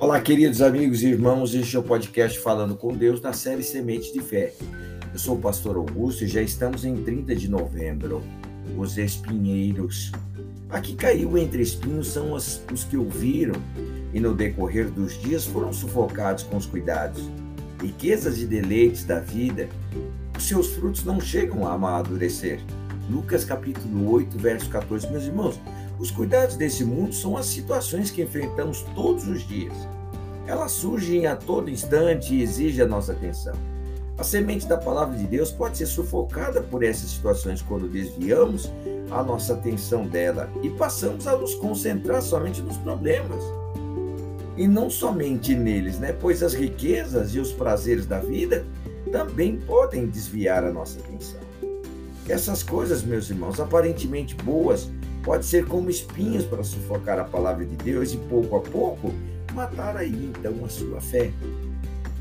Olá, queridos amigos e irmãos, este é o podcast Falando com Deus da série Semente de Fé. Eu sou o pastor Augusto e já estamos em 30 de novembro. Os espinheiros. Aqui caiu entre espinhos são os, os que ouviram e no decorrer dos dias foram sufocados com os cuidados. Riquezas e deleites da vida, os seus frutos não chegam a amadurecer. Lucas capítulo 8, verso 14. Meus irmãos, os cuidados desse mundo são as situações que enfrentamos todos os dias. Elas surgem a todo instante e exigem a nossa atenção. A semente da palavra de Deus pode ser sufocada por essas situações quando desviamos a nossa atenção dela e passamos a nos concentrar somente nos problemas. E não somente neles, né? Pois as riquezas e os prazeres da vida também podem desviar a nossa atenção. Essas coisas, meus irmãos, aparentemente boas, pode ser como espinhos para sufocar a palavra de Deus e pouco a pouco matar aí então a sua fé.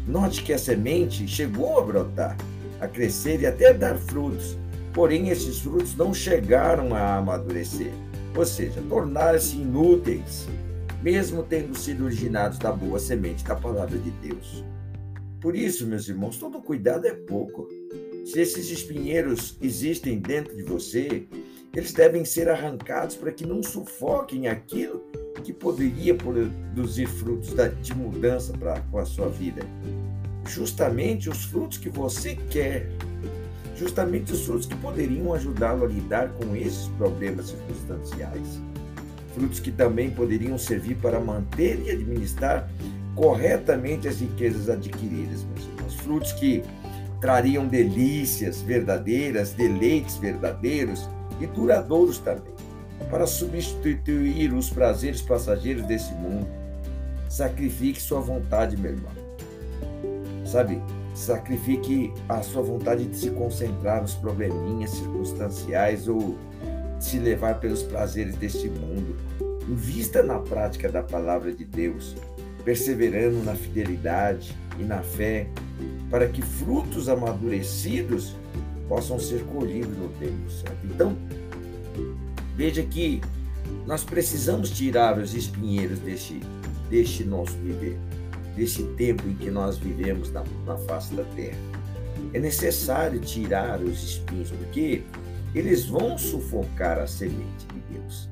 Note que a semente chegou a brotar, a crescer e até dar frutos, porém esses frutos não chegaram a amadurecer, ou seja, tornaram-se inúteis, mesmo tendo sido originados da boa semente da palavra de Deus. Por isso, meus irmãos, todo cuidado é pouco. Se esses espinheiros existem dentro de você, eles devem ser arrancados para que não sufoquem aquilo que poderia produzir frutos de mudança para com a sua vida. Justamente os frutos que você quer, justamente os frutos que poderiam ajudá-lo a lidar com esses problemas circunstanciais. Frutos que também poderiam servir para manter e administrar corretamente as riquezas adquiridas, meus irmãos. Frutos que trariam delícias verdadeiras, deleites verdadeiros e duradouros também, para substituir os prazeres passageiros desse mundo. Sacrifique sua vontade, meu irmão. Sabe, sacrifique a sua vontade de se concentrar nos probleminhas circunstanciais ou se levar pelos prazeres deste mundo. Invista na prática da palavra de Deus, perseverando na fidelidade e na fé, para que frutos amadurecidos possam ser colhidos no tempo certo. Então, veja que nós precisamos tirar os espinheiros deste, deste nosso viver, desse tempo em que nós vivemos na, na face da terra. É necessário tirar os espinhos, porque eles vão sufocar a semente de Deus.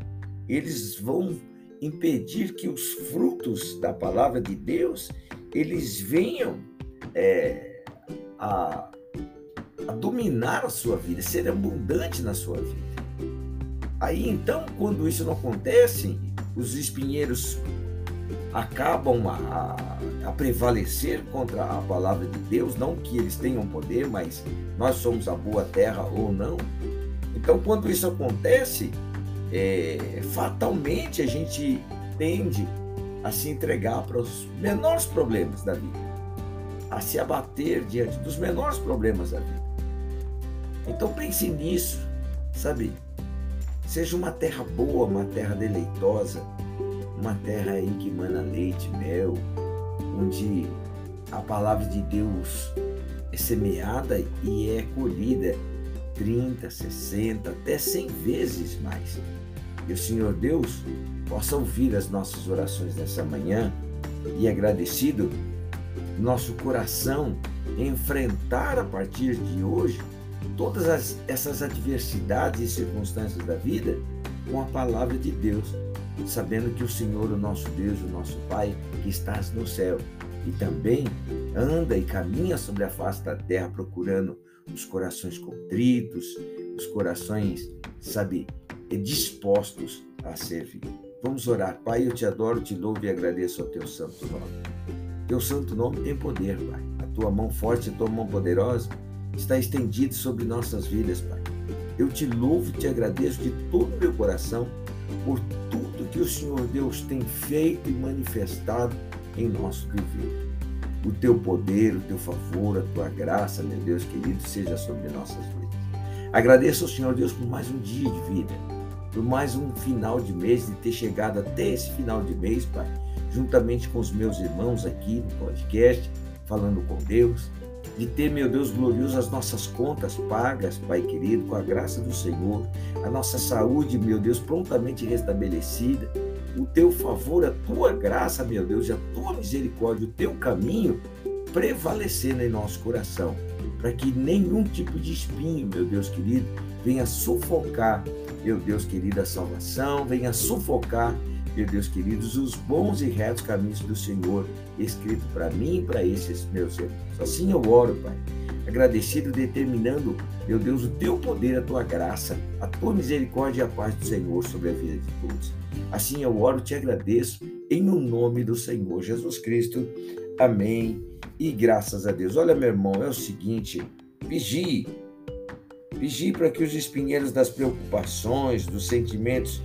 Eles vão impedir que os frutos da palavra de Deus eles venham é, a a dominar a sua vida, ser abundante na sua vida. Aí então, quando isso não acontece, os espinheiros acabam a, a, prevalecer contra a palavra de Deus, não que eles tenham poder, mas nós somos a boa terra ou não. Então, quando isso acontece, é, fatalmente a gente tende a se entregar para os menores problemas da vida, a se abater diante dos menores problemas da vida. Então pense nisso, sabe? Seja uma terra boa, uma terra deleitosa, uma terra em que mana leite, mel, onde a palavra de Deus é semeada e é colhida 30, 60, até 100 vezes mais. E o Senhor Deus possa ouvir as nossas orações nessa manhã e agradecido, nosso coração enfrentar a partir de hoje todas as, essas adversidades e circunstâncias da vida com a palavra de Deus, sabendo que o Senhor, o nosso Deus, o nosso Pai, que estás no céu, e também anda e caminha sobre a face da terra procurando os corações contritos, os corações, sabe, dispostos a servir. Vamos orar. Pai, eu te adoro, te louvo e agradeço ao teu santo nome. Teu santo nome tem poder, Pai. A tua mão forte, a tua mão poderosa está estendido sobre nossas vidas, Pai. Eu te louvo e te agradeço de todo o meu coração por tudo que o Senhor Deus tem feito e manifestado em nosso viver. O teu poder, o teu favor, a tua graça, meu Deus querido, seja sobre nossas vidas. Agradeço ao Senhor Deus por mais um dia de vida, por mais um final de mês, de ter chegado até esse final de mês, Pai, juntamente com os meus irmãos aqui no podcast, falando com Deus, de ter, meu Deus glorioso, as nossas contas pagas, Pai querido, com a graça do Senhor, a nossa saúde, meu Deus, prontamente restabelecida o teu favor, a tua graça, meu Deus, e a tua misericórdia, o teu caminho prevalecendo em nosso coração, para que nenhum tipo de espinho, meu Deus querido, venha sufocar, meu Deus querido, a salvação, venha sufocar, meu Deus queridos, os bons e retos caminhos do Senhor, escrito para mim e para esses meus irmãos. Assim eu oro, Pai, agradecido, determinando, meu Deus, o teu poder, a tua graça, a tua misericórdia e a paz do Senhor sobre a vida de todos. Assim eu oro, te agradeço, em o nome do Senhor Jesus Cristo. Amém. E graças a Deus. Olha, meu irmão, é o seguinte: vigie. Vigie para que os espinheiros das preocupações, dos sentimentos,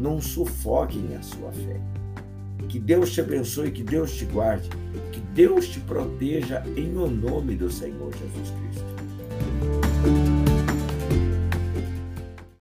não sufoquem a sua fé. Que Deus te abençoe, que Deus te guarde, que Deus te proteja em o nome do Senhor Jesus Cristo.